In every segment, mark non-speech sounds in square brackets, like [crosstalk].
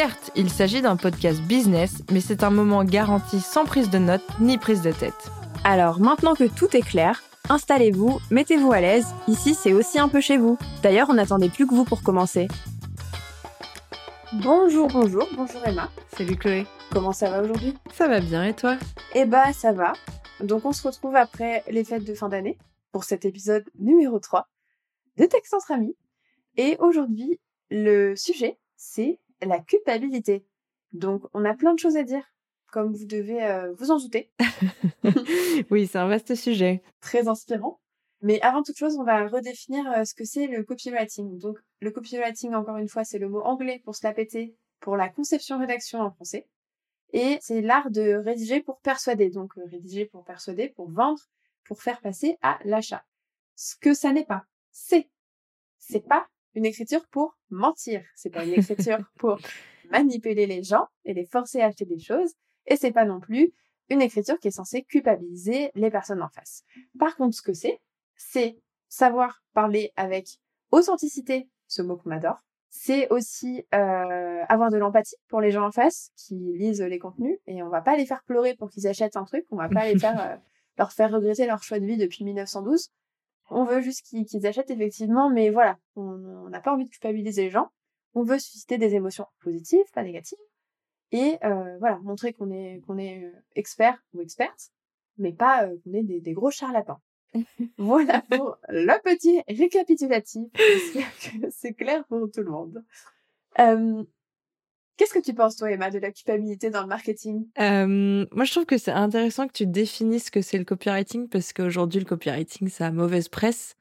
Certes, il s'agit d'un podcast business, mais c'est un moment garanti sans prise de notes ni prise de tête. Alors maintenant que tout est clair, installez-vous, mettez-vous à l'aise, ici c'est aussi un peu chez vous. D'ailleurs, on n'attendait plus que vous pour commencer. Bonjour, bonjour, bonjour Emma. Salut Chloé. Comment ça va aujourd'hui? Ça va bien et toi? Eh bah ça va. Donc on se retrouve après les fêtes de fin d'année pour cet épisode numéro 3 de Texte entre amis. Et aujourd'hui, le sujet, c'est la culpabilité. Donc on a plein de choses à dire, comme vous devez euh, vous en douter. [laughs] oui, c'est un vaste sujet. Très inspirant. Mais avant toute chose, on va redéfinir euh, ce que c'est le copywriting. Donc le copywriting, encore une fois, c'est le mot anglais pour se la péter pour la conception-rédaction en français. Et c'est l'art de rédiger pour persuader. Donc euh, rédiger pour persuader, pour vendre, pour faire passer à l'achat. Ce que ça n'est pas, c'est. C'est pas une écriture pour mentir. C'est pas une écriture [laughs] pour manipuler les gens et les forcer à acheter des choses. Et c'est pas non plus une écriture qui est censée culpabiliser les personnes en face. Par contre, ce que c'est, c'est savoir parler avec authenticité, ce mot qu'on adore. C'est aussi euh, avoir de l'empathie pour les gens en face qui lisent les contenus et on va pas les faire pleurer pour qu'ils achètent un truc, on va pas les faire [laughs] euh, leur faire regretter leur choix de vie depuis 1912. On veut juste qu'ils achètent effectivement, mais voilà, on n'a pas envie de culpabiliser les gens. On veut susciter des émotions positives, pas négatives, et euh, voilà, montrer qu'on est qu'on est euh, expert ou experte, mais pas euh, qu'on est des, des gros charlatans. [laughs] voilà pour le petit récapitulatif. J'espère que c'est clair pour tout le monde. Euh, Qu'est-ce que tu penses, toi, Emma, de la culpabilité dans le marketing? Euh, Moi, je trouve que c'est intéressant que tu définisses ce que c'est le copywriting parce qu'aujourd'hui, le copywriting, ça a mauvaise presse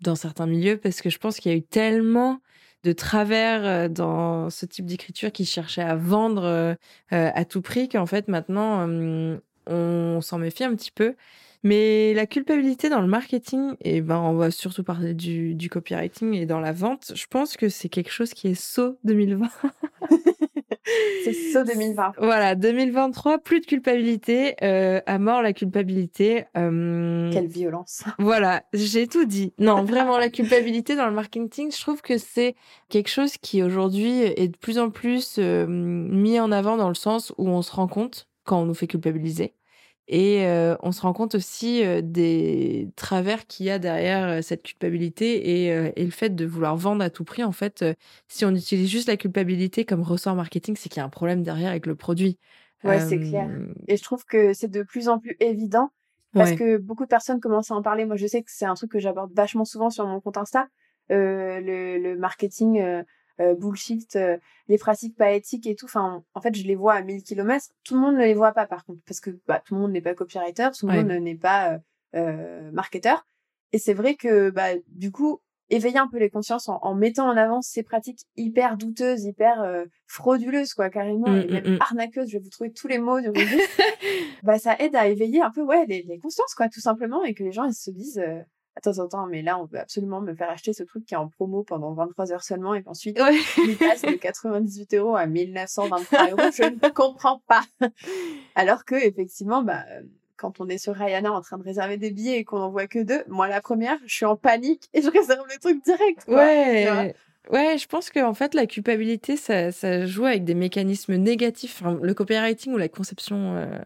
dans certains milieux parce que je pense qu'il y a eu tellement de travers dans ce type d'écriture qui cherchait à vendre euh, à tout prix qu'en fait, maintenant, euh, on s'en méfie un petit peu. Mais la culpabilité dans le marketing, et ben on va surtout parler du, du copywriting et dans la vente, je pense que c'est quelque chose qui est saut 2020. [laughs] c'est saut 2020. [laughs] Voilà, 2023, plus de culpabilité, euh, à mort la culpabilité. Euh... Quelle violence. Voilà, j'ai tout dit. Non, vraiment, la culpabilité dans le marketing, je trouve que c'est quelque chose qui aujourd'hui est de plus en plus euh, mis en avant dans le sens où on se rend compte quand on nous fait culpabiliser. Et euh, on se rend compte aussi euh, des travers qu'il y a derrière euh, cette culpabilité et, et, le fait de vouloir vendre à tout prix. En fait, si on utilise juste la culpabilité comme ressort marketing, c'est qu'il y a un problème derrière avec le produit. Ouais, c'est clair. Et je trouve que c'est de plus en plus évident parce ouais. que beaucoup de personnes commencent à en parler. Moi, je sais que c'est un truc que j'aborde vachement souvent sur mon compte Insta. le, le marketing euh, bullshit, euh, les pratiques pas éthiques et tout. Enfin, en fait, je les vois à 1000 km. Tout le monde ne les voit pas, par contre, parce que bah, tout le monde n'est pas copywriter, tout le ouais. monde n'est pas euh, marketeur. Et c'est vrai que, bah, du coup, éveiller un peu les consciences en, en, mettant en avant ces pratiques hyper douteuses, hyper euh, frauduleuses, quoi, carrément, mmh, et même mmh. arnaqueuses, je vais vous trouver tous les mots du [laughs] bah, ça aide à éveiller un peu, ouais, les, les, consciences, quoi, tout simplement, et que les gens, ils se disent, euh, attends, attends, mais là, on veut absolument me faire acheter ce truc qui est en promo pendant 23 heures seulement, et qu'ensuite, ouais. il passe de 98 euros à 1923 euros, je ne comprends pas. Alors que, effectivement, bah, quand on est sur Ryanair en train de réserver des billets et qu'on en voit que deux, moi, la première, je suis en panique et je réserve le truc direct. Quoi, ouais. Ouais, je pense qu'en fait, la culpabilité, ça, ça, joue avec des mécanismes négatifs. Enfin, le copywriting ou la conception euh,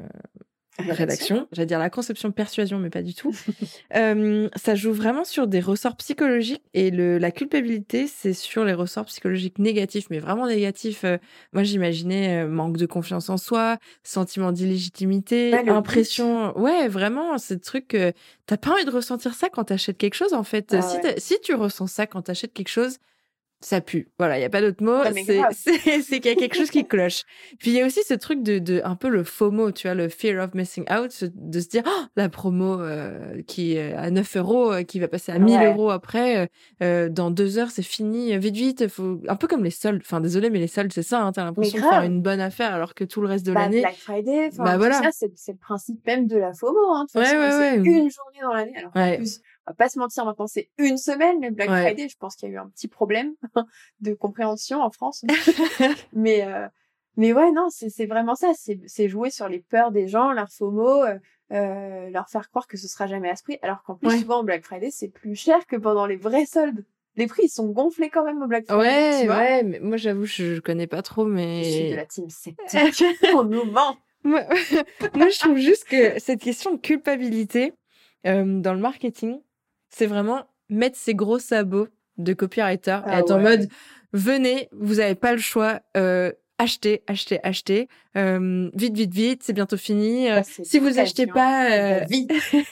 rédaction, j'allais dire la conception persuasion, mais pas du tout. [laughs] euh, ça joue vraiment sur des ressorts psychologiques et le, la culpabilité, c'est sur les ressorts psychologiques négatifs, mais vraiment négatifs. Euh, moi, j'imaginais euh, manque de confiance en soi, sentiment d'illégitimité, le impression. Ouais, vraiment, c'est truc que t'as pas envie de ressentir ça quand t'achètes quelque chose, en fait. Ah si, ouais. si tu ressens ça quand t'achètes quelque chose, ça pue. Voilà, il y a pas d'autre mot. Mais [laughs] C'est qu'il y a quelque chose qui [laughs] cloche. Puis il y a aussi ce truc de, de un peu le FOMO, tu vois, le fear of missing out, de se dire oh, la promo euh, qui est à 9 euros, euh, qui va passer à 1000 Ouais. euros après, euh, dans deux heures c'est fini, vite vite, faut un peu comme les soldes. Enfin désolé, mais les soldes c'est ça, hein, t'as l'impression de faire une bonne affaire alors que tout le reste de Bah, l'année. Black Friday, Bah, voilà. c'est le principe même de la FOMO. Hein. Ouais, ouais, c'est ouais. une journée dans l'année. Alors, en plus, on va pas se mentir, maintenant, c'est une semaine, mais Black Ouais. Friday, je pense qu'il y a eu un petit problème [laughs] de compréhension en France. [laughs] [laughs] mais, euh, mais ouais, non, c'est vraiment ça. C'est c'est jouer sur les peurs des gens, leur FOMO, euh, euh, leur faire croire que ce sera jamais à ce prix. Alors qu'en plus, Ouais. souvent, au Black Friday, c'est plus cher que pendant les vrais soldes. Les prix, ils sont gonflés quand même au Black Friday. Ouais, tu vois. ouais, mais moi j'avoue, je, je connais pas trop, Je suis de mais. la team sceptique. On nous ment. Moi, moi, je trouve juste que cette question de culpabilité euh, dans le marketing, c'est vraiment mettre ses gros sabots de copywriter et Ah être en mode venez, vous n'avez pas le choix, euh, achetez, achetez, achetez, euh, vite, vite, vite, c'est bientôt fini. euh, [laughs] [laughs] si vous achetez pas, euh,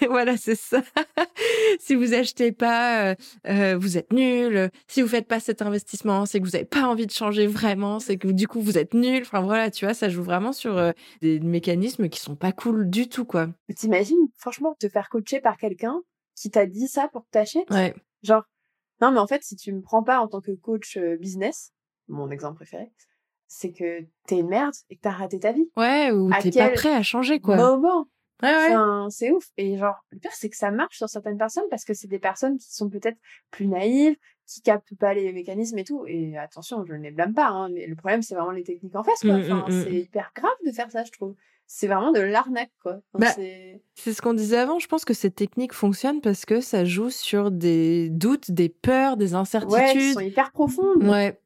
voilà, c'est ça. si vous achetez pas, vous êtes nul. Si vous faites pas cet investissement, c'est que vous avez pas envie de changer vraiment. C'est que du coup vous êtes nul. Enfin voilà, tu vois, ça joue vraiment sur euh, des mécanismes qui sont pas cool du tout, quoi. T'imagines, franchement, te faire coacher par quelqu'un qui t'a dit ça pour que t'achètes? Ouais. Genre, non, mais en fait, si tu me prends pas en tant que coach euh, business, mon exemple préféré, c'est que t'es une merde et que t'as raté ta vie. Ouais, ou t'es pas prêt à changer, quoi. Moment? Ouais, ouais. Enfin, c'est ouf. Et genre, le pire, c'est que ça marche sur certaines personnes parce que c'est des personnes qui sont peut-être plus naïves, qui captent pas les mécanismes et tout. Et attention, je ne les blâme pas. Hein, le problème, c'est vraiment les techniques en face, quoi. Mm, Enfin, mm, mm. c'est hyper grave de faire ça, je trouve. C'est vraiment de l'arnaque, quoi. Enfin, Bah, c'est- ce qu'on disait avant. Je pense que cette technique fonctionne parce que ça joue sur des doutes, des peurs, des Ouais, qui incertitudes. sont hyper profondes. Ouais.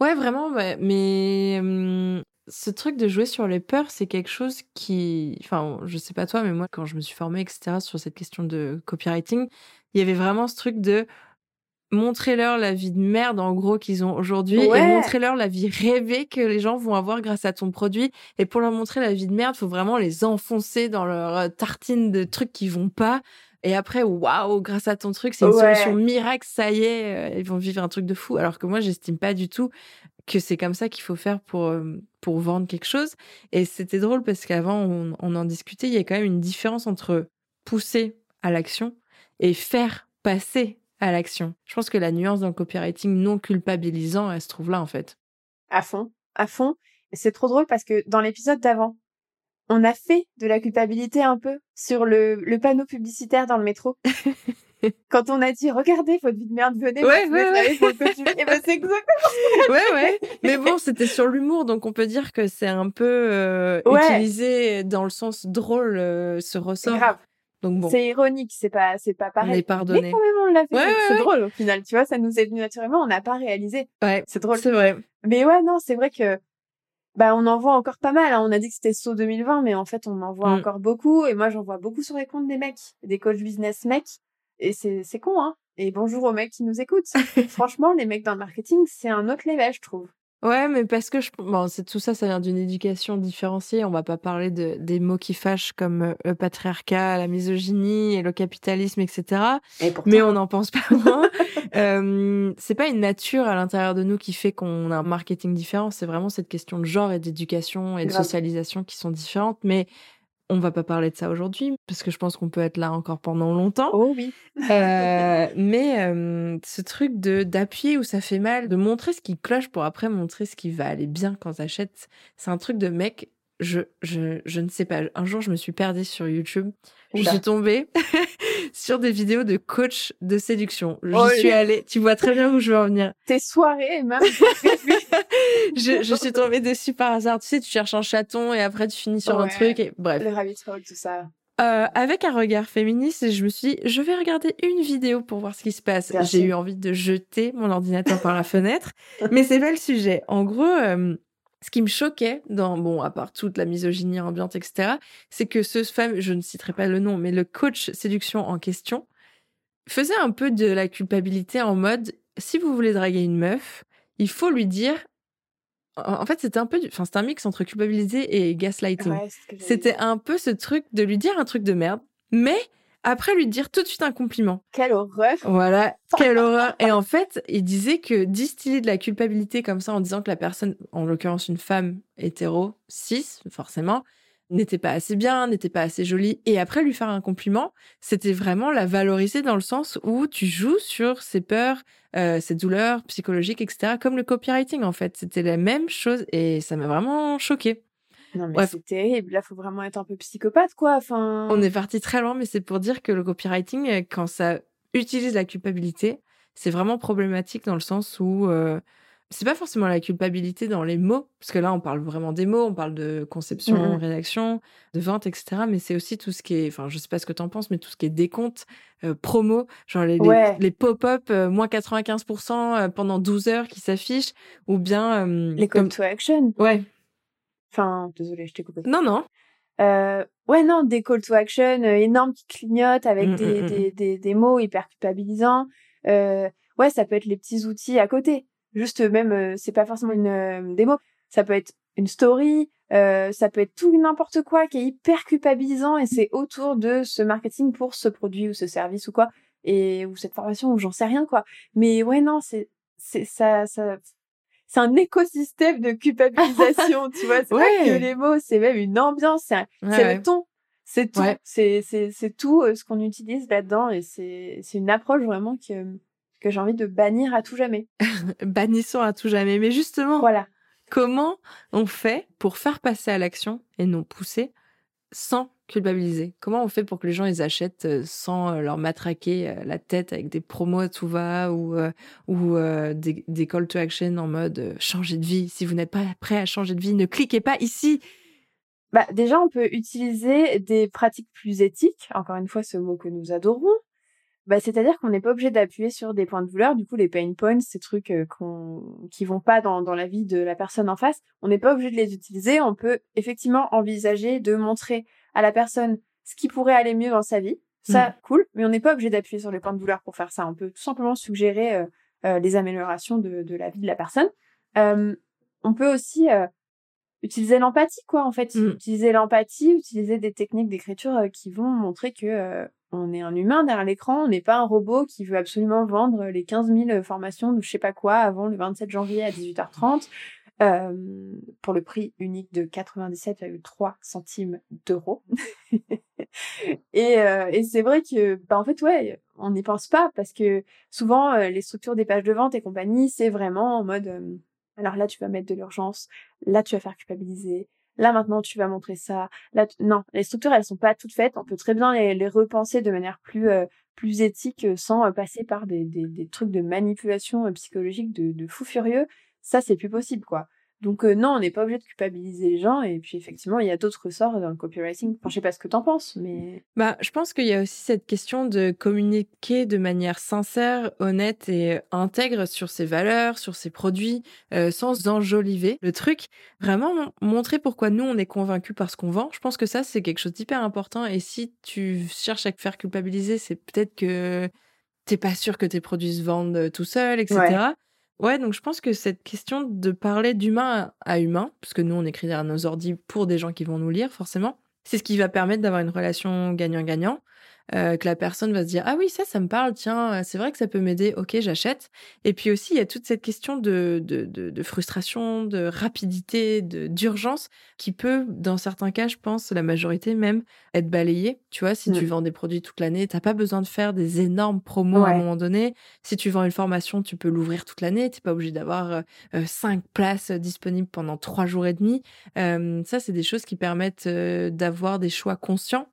Ouais, vraiment, ouais. Mais hum, ce truc de jouer sur les peurs, c'est quelque chose qui. Enfin, je sais pas toi, mais moi, quand je me suis formée, etc., sur cette question de copywriting, il y avait vraiment ce truc de montrer-leur la vie de merde, en gros, qu'ils ont aujourd'hui, et Ouais. montrer-leur la vie rêvée que les gens vont avoir grâce à ton produit. Et pour leur montrer la vie de merde, faut vraiment les enfoncer dans leur euh, tartine de trucs qui vont pas. Et après, waouh, grâce à ton truc, c'est une Ouais. solution miracle, ça y est, euh, ils vont vivre un truc de fou. Alors que moi, j'estime pas du tout que c'est comme ça qu'il faut faire pour, euh, pour vendre quelque chose. Et c'était drôle parce qu'avant, on, on en discutait, il y a quand même une différence entre pousser à l'action et faire passer à l'action. Je pense que la nuance dans le copywriting non culpabilisant, elle se trouve là, en fait. À fond, à fond. C'est trop drôle parce que dans l'épisode d'avant, on a fait de la culpabilité un peu sur le, le panneau publicitaire dans le métro. [laughs] Quand on a dit, regardez, votre vie de merde, venez, Ouais, ouais, ouais. Et ben, c'est exactement [laughs] ouais, ouais. Mais bon, c'était sur l'humour, donc on peut dire que c'est un peu euh, Ouais. utilisé dans le sens drôle, euh, ce c'est ressort. grave. Donc bon, C'est ironique, c'est pas, c'est pas pareil. est pardonné. Mais quand même, on l'a fait. Ouais, c'est ouais. drôle au final. Tu vois, ça nous est venu naturellement, on n'a pas réalisé. ouais, C'est drôle. c'est vrai. Mais ouais, non, c'est vrai que bah on en voit encore pas mal. hein. On a dit que c'était saut 2020, mais en fait on en voit Mm. encore beaucoup. Et moi j'en vois beaucoup sur les comptes des mecs, des coachs business mecs. Et c'est c'est con, hein. Et bonjour aux mecs qui nous écoutent. [laughs] Franchement, les mecs dans le marketing, c'est un autre level, je trouve. Ouais, mais parce que je, bon, c'est tout ça, ça vient d'une éducation différenciée. On va pas parler de des mots qui fâchent comme euh, le patriarcat, la misogynie et le capitalisme, etc. Et Mais on n'en pense pas moins. [laughs] euh, c'est pas une nature à l'intérieur de nous qui fait qu'on a un marketing différent. C'est vraiment cette question de genre et d'éducation et de socialisation qui sont différentes. Mais on va pas parler de ça aujourd'hui parce que je pense qu'on peut être là encore pendant longtemps. oh oui. Euh, mais euh, ce truc de d'appuyer où ça fait mal, de montrer ce qui cloche pour après montrer ce qui va aller bien quand t'achètes, c'est un truc de mec. Je, je, je ne sais pas. Un jour, je me suis perdue sur YouTube. Je Oula. suis tombée sur des vidéos de coach de séduction. J'y Oh, suis allée. Tu vois très bien où je veux en venir. Tes soirées, même. [laughs] Je, je suis tombée dessus par hasard. Tu sais, tu cherches un chaton et après tu finis sur un truc. Et bref. le rabbit hole, tout ça. Euh, avec un regard féministe, et je me suis dit, je vais regarder une vidéo pour voir ce qui se passe. J'ai eu envie de jeter mon ordinateur par la fenêtre, mais c'est pas le sujet. En gros, euh, Ce qui me choquait dans, bon, à part toute la misogynie ambiante, etc., c'est que ce fameux, je ne citerai pas le nom, mais le coach séduction en question faisait un peu de la culpabilité en mode, si vous voulez draguer une meuf, il faut lui dire, en fait, c'était un peu, enfin, c'était un mix entre culpabiliser et gaslighting. c'était un peu ce truc de lui dire un truc de merde, mais après lui dire tout de suite un compliment. Quelle horreur Voilà, [laughs] quelle horreur Et en fait, il disait que distiller de la culpabilité comme ça en disant que la personne, en l'occurrence une femme hétéro, cis, forcément, n'était pas assez bien, n'était pas assez jolie, et après lui faire un compliment, c'était vraiment la valoriser dans le sens où tu joues sur ses peurs, euh, ses douleurs psychologiques, etc., comme le copywriting en fait. C'était la même chose et ça m'a vraiment choqué. Non, mais c'est terrible. Là, faut vraiment être un peu psychopathe, quoi. Enfin... On est parti très loin, mais c'est pour dire que le copywriting, euh, quand ça utilise la culpabilité, c'est vraiment problématique dans le sens où euh, c'est pas forcément la culpabilité dans les mots, parce que là, on parle vraiment des mots, on parle de conception, mmh rédaction, de vente, etc. Mais c'est aussi tout ce qui est, enfin, je sais pas ce que tu en penses, mais tout ce qui est décompte, euh, promo, genre les, les, pop-up, moins 95% pendant 12 heures qui s'affichent, ou bien. les call to action. Ouais. Enfin, désolé, je t'ai coupé. Non, non. Euh, ouais, non, des call to action euh, énormes qui clignotent avec mmh, des, mmh, mmh. des, des, des, mots hyper culpabilisants. Euh, ouais, ça peut être les petits outils à côté. Juste même, euh, c'est pas forcément une euh, démo. Ça peut être une story, ça peut être tout n'importe quoi qui est hyper culpabilisant et c'est autour de ce marketing pour ce produit ou ce service ou quoi et ou cette formation ou j'en sais rien quoi. Mais ouais, non, c'est c'est ça ça c'est un écosystème de culpabilisation, [laughs] tu vois. C'est pas que les mots, c'est même une ambiance, c'est le ton. C'est tout. C'est, c'est, c'est tout euh, ce qu'on utilise là-dedans et c'est, c'est une approche vraiment que, que j'ai envie de bannir à tout jamais. [laughs] Bannissons à tout jamais. Mais justement, voilà. comment on fait pour faire passer à l'action et non pousser sans culpabiliser Comment on fait pour que les gens ils achètent euh, sans euh, leur matraquer euh, la tête avec des promos à tout va ou, ou des, des, call to action en mode changer de vie? Si vous n'êtes pas prêt à changer de vie, ne cliquez pas ici. Bah, déjà, on peut utiliser des pratiques plus éthiques. Encore une fois, ce mot que nous adorons. Bah, c'est-à-dire qu'on n'est pas obligé d'appuyer sur des points de douleur. Du coup, les pain points, ces trucs qu'on, qui vont pas dans, dans la vie de la personne en face, on n'est pas obligé de les utiliser. On peut effectivement envisager de montrer à la personne ce qui pourrait aller mieux dans sa vie. Ça, mm. cool, mais on n'est pas obligé d'appuyer sur les points de douleur pour faire ça. On peut tout simplement suggérer euh, euh, les améliorations de, de, la vie de la personne. Euh, on peut aussi utiliser l'empathie, quoi, en fait. Mm. Utiliser l'empathie, utiliser des techniques d'écriture qui vont montrer que on est un humain derrière l'écran, on n'est pas un robot qui veut absolument vendre les 15 000 formations de je sais pas quoi avant le 27 janvier à 18h30 pour le prix unique de 97,3 centimes d'euros. [laughs] et, euh, et c'est vrai que, bah, en fait, ouais, on n'y pense pas parce que souvent, euh, les structures des pages de vente et compagnie, c'est vraiment en mode, alors là, tu vas mettre de l'urgence, là, tu vas faire culpabiliser, là, maintenant, tu vas montrer ça. Là, non, les structures, elles sont pas toutes faites. On peut très bien les, repenser de manière plus, plus éthique sans passer par des, des, des, trucs de manipulation psychologique de, de fou furieux ça c'est plus possible quoi. Donc euh, non, on n'est pas obligé de culpabiliser les gens et puis effectivement, il y a d'autres ressorts dans le copywriting. Enfin, je sais pas ce que t'en penses, mais bah, je pense qu'il y a aussi cette question de communiquer de manière sincère, honnête et intègre sur ses valeurs, sur ses produits, euh, sans enjoliver le truc. Vraiment montrer pourquoi nous on est convaincus par ce qu'on vend. Je pense que ça c'est quelque chose d'hyper important. Et si tu cherches à te faire culpabiliser, c'est peut-être que t'es pas sûr que tes produits se vendent euh, tout seuls, etc. Ouais, donc je pense que cette question de parler d'humain à humain, parce que nous on écrit derrière nos ordi pour des gens qui vont nous lire forcément, c'est ce qui va permettre d'avoir une relation gagnant-gagnant. Euh, que la personne va se dire ah oui ça ça me parle tiens euh, c'est vrai que ça peut m'aider ok j'achète. Et puis aussi il y a toute cette question de de, de, frustration de rapidité de d'urgence qui peut dans certains cas je pense la majorité même être balayée. Tu vois si tu mmh. vends des produits toute l'année t'as pas besoin de faire des énormes promos à un moment donné. Si tu vends une formation tu peux l'ouvrir toute l'année. T'es pas obligé d'avoir euh, cinq places disponibles pendant trois jours et demi. Ça c'est des choses qui permettent d'avoir des choix conscients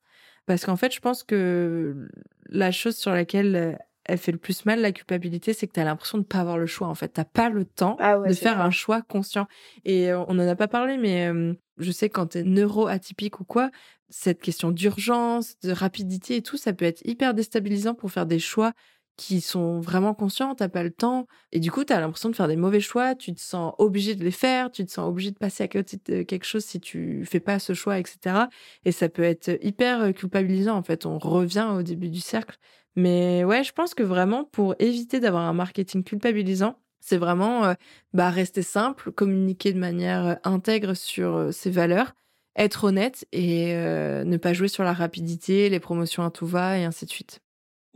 parce qu'en fait, je pense que la chose sur laquelle euh, elle fait le plus mal, la culpabilité, c'est que tu as l'impression de ne pas avoir le choix. En fait, tu pas le temps ah de faire un choix conscient. Et euh, on n'en a pas parlé, mais je sais quand tu es neuro-atypique ou quoi, cette question d'urgence, de rapidité et tout, ça peut être hyper déstabilisant pour faire des choix qui sont vraiment conscients, t'as pas le temps. Et du coup, tu as l'impression de faire des mauvais choix, tu te sens obligé de les faire, tu te sens obligé de passer à côté de quelque chose si tu fais pas ce choix, etc. Et ça peut être hyper culpabilisant, en fait. On revient au début du cercle. Mais ouais, je pense que vraiment, pour éviter d'avoir un marketing culpabilisant, c'est vraiment euh, bah, rester simple, communiquer de manière euh, intègre sur euh, ses valeurs, être honnête et ne pas jouer sur la rapidité, les promotions à tout va et ainsi de suite.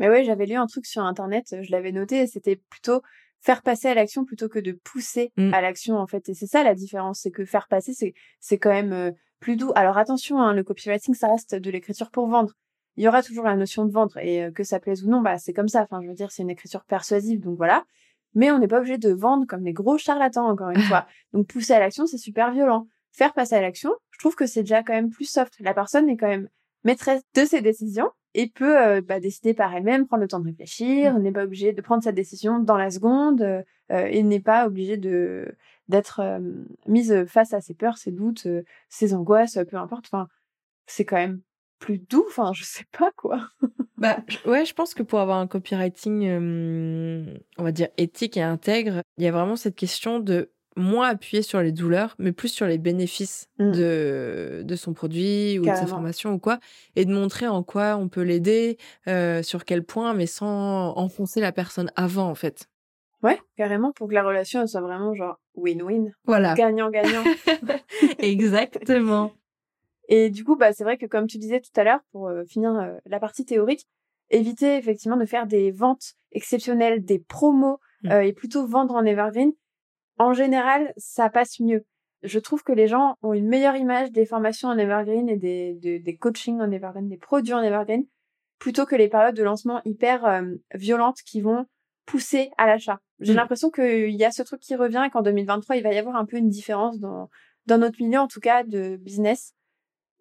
Mais ouais, j'avais lu un truc sur internet, je l'avais noté, c'était plutôt faire passer à l'action plutôt que de pousser mmh. à l'action en fait. Et c'est ça la différence, c'est que faire passer, c'est c'est quand même plus doux. Alors attention, hein, le copywriting, ça reste de l'écriture pour vendre. Il y aura toujours la notion de vendre et que ça plaise ou non, bah c'est comme ça. Enfin, je veux dire, c'est une écriture persuasive, donc voilà mais on n'est pas obligé de vendre comme des gros charlatans, encore une [laughs] fois. Donc pousser à l'action, c'est super violent. Faire passer à l'action, je trouve que c'est déjà quand même plus soft. La personne est quand même maîtresse de ses décisions et peut euh, bah, décider par elle-même, prendre le temps de réfléchir, mmh. n'est pas obligée de prendre sa décision dans la seconde euh, et n'est pas obligée de d'être euh, mise face à ses peurs, ses doutes, ses angoisses, peu importe. Enfin, c'est quand même plus doux. Enfin, je sais pas quoi. bah ouais, je pense que pour avoir un copywriting, on va dire éthique et intègre, il y a vraiment cette question de moins appuyer sur les douleurs, mais plus sur les bénéfices mmh. de, de son produit ou de sa formation ou quoi, et de montrer en quoi on peut l'aider, sur quel point, mais sans enfoncer la personne avant en fait. Ouais, carrément, pour que la relation soit vraiment genre win-win. Voilà. Gagnant-gagnant. [laughs] [laughs] Exactement. Et du coup, bah, c'est vrai que comme tu disais tout à l'heure, pour euh, finir euh, la partie théorique, éviter effectivement de faire des ventes exceptionnelles, des promos, euh, et plutôt vendre en evergreen. En général, ça passe mieux. Je trouve que les gens ont une meilleure image des formations en evergreen et des, des coachings en evergreen, des produits en evergreen, plutôt que les périodes de lancement hyper violentes qui vont pousser à l'achat. J'ai mmh. l'impression qu'il y a ce truc qui revient et qu'en 2023, il va y avoir un peu une différence dans, dans notre milieu, en tout cas, de business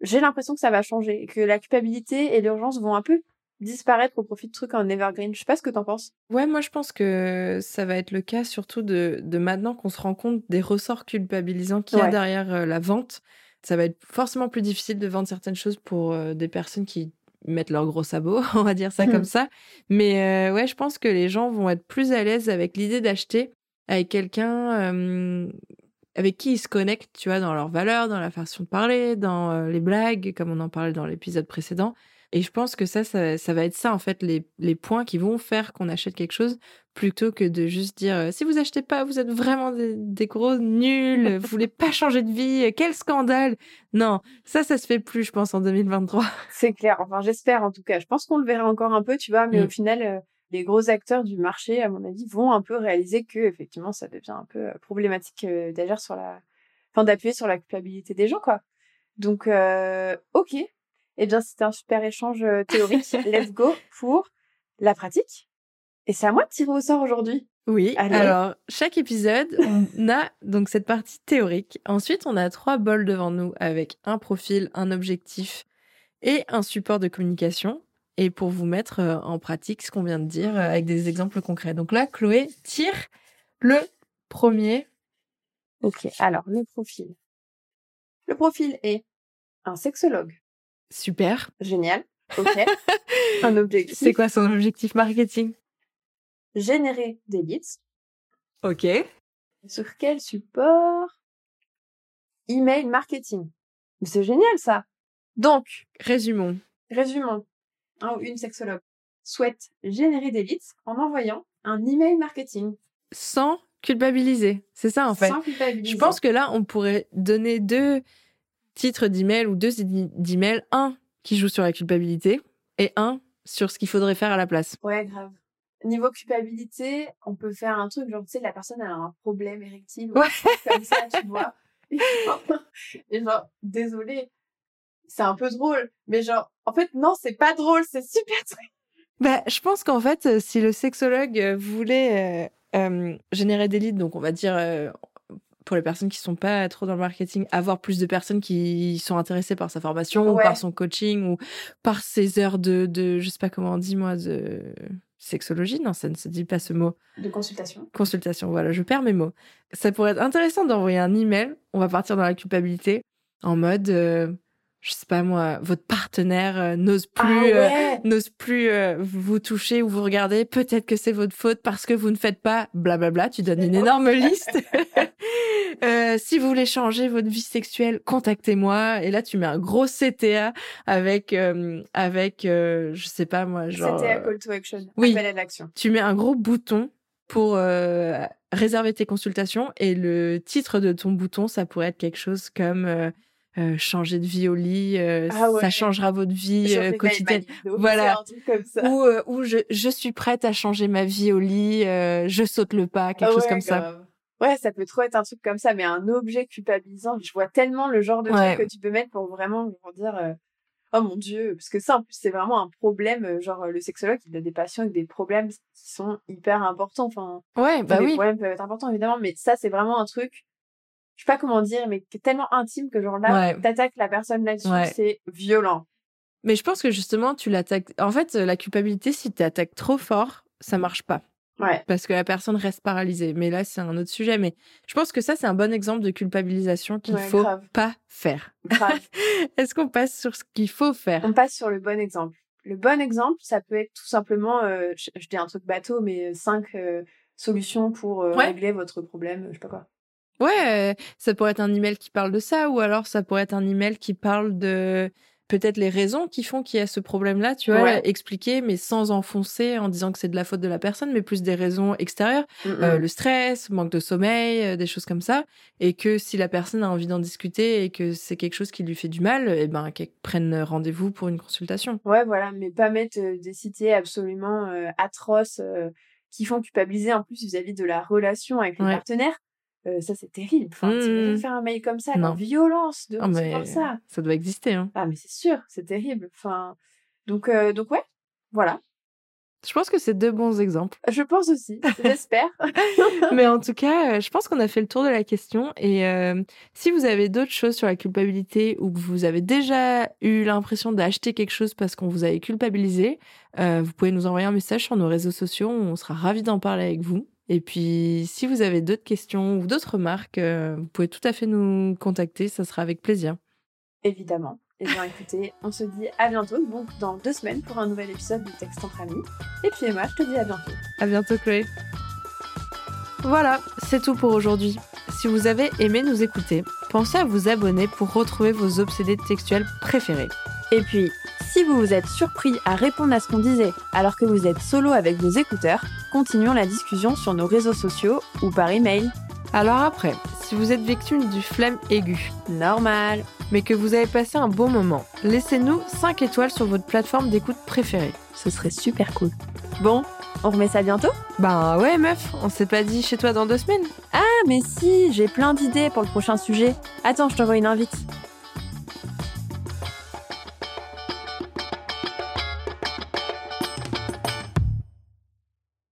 j'ai l'impression que ça va changer et que la culpabilité et l'urgence vont un peu disparaître au profit de trucs en evergreen. Je sais pas ce que t'en penses. Ouais, moi je pense que ça va être le cas surtout de, de maintenant qu'on se rend compte des ressorts culpabilisants qu'il y a derrière euh, la vente. Ça va être forcément plus difficile de vendre certaines choses pour euh, des personnes qui mettent leurs gros sabots, [laughs] on va dire ça comme ça. Mais euh, ouais, je pense que les gens vont être plus à l'aise avec l'idée d'acheter avec quelqu'un avec qui ils se connectent, tu vois, dans leurs valeurs, dans la façon de parler, dans les blagues, comme on en parlait dans l'épisode précédent. Et je pense que ça, ça, va être ça, en fait, les, les points qui vont faire qu'on achète quelque chose, plutôt que de juste dire euh, si vous achetez pas, vous êtes vraiment des, gros nuls, vous voulez [laughs] pas changer de vie, quel scandale. Non, ça, ça se fait plus, je pense, en 2023. C'est clair. Enfin, j'espère, en tout cas. Je pense qu'on le verra encore un peu, tu vois, mais au mm. final, euh, les gros acteurs du marché, à mon avis, vont un peu réaliser que effectivement, ça devient un peu euh, problématique d'agir sur la, enfin d'appuyer sur la culpabilité des gens, quoi. Donc, euh, ok. Eh bien, c'était un super échange théorique. [laughs] Let's go pour la pratique. Et c'est à moi de tirer au sort aujourd'hui. Oui. Alors, chaque épisode, on [laughs] a donc cette partie théorique. Ensuite, on a trois bols devant nous avec un profil, un objectif et un support de communication et pour vous mettre euh, en pratique ce qu'on vient de dire euh, avec des exemples concrets. Donc là, Chloé tire le premier. Ok, alors le profil. Le profil est un sexologue. Super. Génial. Ok. [laughs] un objectif. C'est quoi son objectif marketing? Générer des leads. Ok. Sur quel support? Email marketing. C'est génial ça. Donc, résumons. Résumons un ou une sexologue souhaite générer des leads en envoyant un email marketing. Sans culpabiliser. C'est ça, en fait. Sans culpabiliser. Je pense que là, on pourrait donner deux titres d'email ou deux d'email. Un qui joue sur la culpabilité et un sur ce qu'il faudrait faire à la place. Ouais, grave. Niveau culpabilité, on peut faire un truc genre, tu sais, la personne a un problème érectile. Ouais. Comme ça, tu vois. [laughs] Et genre, désolé, c'est un peu drôle. Mais genre, en fait, non, c'est pas drôle, c'est super drôle. Bah, je pense qu'en fait, euh, si le sexologue euh, voulait euh, générer des leads, donc on va dire pour les personnes qui sont pas trop dans le marketing, avoir plus de personnes qui sont intéressées par sa formation ou par son coaching ou par ses heures de, de je sais pas comment on dit moi, de sexologie, non, ça ne se dit pas ce mot. De consultation. Consultation, voilà, je perds mes mots. Ça pourrait être intéressant d'envoyer un email, on va partir dans la culpabilité, en mode je sais pas moi, votre partenaire euh, n'ose Ah plus, euh, n'ose plus euh, vous toucher ou vous regarder, peut-être que c'est votre faute parce que vous ne faites pas blablabla. Tu donnes une énorme [laughs] liste. [laughs] Euh, si vous voulez changer votre vie sexuelle, contactez-moi. Et là, tu mets un gros CTA avec, euh, avec, euh, je sais pas moi, genre. Euh, call to action. oui. Appel à l'action. tu mets un gros bouton pour euh, réserver tes consultations et le titre de ton bouton, ça pourrait être quelque chose comme euh, changer de vie au lit, euh, Ah ouais. ça changera votre vie euh, quotidienne. Voilà. Ou, euh, ou je, je suis prête à changer ma vie au lit, euh, je saute le pas, quelque Ah chose ouais, comme ça. Ouais, ça peut trop être un truc comme ça, mais un objet culpabilisant, je vois tellement le genre de Ouais. truc que tu peux mettre pour vraiment pour dire euh, oh mon dieu, parce que ça en plus c'est vraiment un problème, genre le sexologue il a des patients avec des problèmes qui sont hyper importants, enfin Ouais, bah les oui. problèmes peuvent être importants évidemment, mais ça c'est vraiment un truc, je sais pas comment dire, mais qui est tellement intime que genre là Ouais. t'attaques la personne là-dessus, Ouais. c'est violent. Mais je pense que justement, tu l'attaques. En fait, la culpabilité, si tu attaques trop fort, ça marche pas. Ouais. parce que la personne reste paralysée. Mais là, c'est un autre sujet. Mais je pense que ça, c'est un bon exemple de culpabilisation qu'il Ouais, faut grave. pas faire. [laughs] Est-ce qu'on passe sur ce qu'il faut faire? On passe sur le bon exemple. Le bon exemple, ça peut être tout simplement, euh, je, je dis un truc bateau, mais cinq euh, solutions pour euh, Ouais. régler votre problème, je sais pas quoi. Ouais, euh, ça pourrait être un email qui parle de ça, ou alors ça pourrait être un email qui parle de peut-être les raisons qui font qu'il y a ce problème-là, tu vois, Ouais. expliquer, mais sans enfoncer en disant que c'est de la faute de la personne, mais plus des raisons extérieures, Mm, Euh, le stress, manque de sommeil, euh, des choses comme ça, et que si la personne a envie d'en discuter et que c'est quelque chose qui lui fait du mal, eh ben qu'elle prenne rendez-vous pour une consultation. Ouais, voilà, mais pas mettre euh, des cités absolument atroces qui font culpabiliser en plus vis-à-vis de la relation avec le Ouais. partenaire. Euh, ça, c'est terrible. Enfin, Mm, t'imagines mm. faire un mail comme ça, la violence de mais ça. ça doit exister. Hein. Ah, mais c'est sûr, c'est terrible. Enfin, donc, euh, donc ouais, voilà. Je pense que c'est deux bons exemples. Je pense aussi, j'espère. [laughs] Mais en tout cas, euh, je pense qu'on a fait le tour de la question. Et euh, si vous avez d'autres choses sur la culpabilité ou que vous avez déjà eu l'impression d'acheter quelque chose parce qu'on vous avait culpabilisé, vous pouvez nous envoyer un message sur nos réseaux sociaux. On sera ravis d'en parler avec vous. Et puis, si vous avez d'autres questions ou d'autres remarques, euh, vous pouvez tout à fait nous contacter. Ça sera avec plaisir. Évidemment. Et bien écoutez, on se dit à bientôt, donc dans deux semaines pour un nouvel épisode de Texte entre amis. Et puis Emma, je te dis à bientôt. À bientôt, Chloé. Voilà, c'est tout pour aujourd'hui. Si vous avez aimé nous écouter, pensez à vous abonner pour retrouver vos obsédés textuels préférés. Et puis, si vous vous êtes surpris à répondre à ce qu'on disait alors que vous êtes solo avec vos écouteurs, continuons la discussion sur nos réseaux sociaux ou par email. Alors après, si vous êtes victime du flemme aigu, Normal. mais que vous avez passé un bon moment, laissez-nous 5 étoiles sur votre plateforme d'écoute préférée. Ce serait super cool. Bon, on remet ça bientôt? Bah ouais meuf, on s'est pas dit chez toi dans deux semaines Ah mais si, j'ai plein d'idées pour le prochain sujet. Attends, je t'envoie une invite.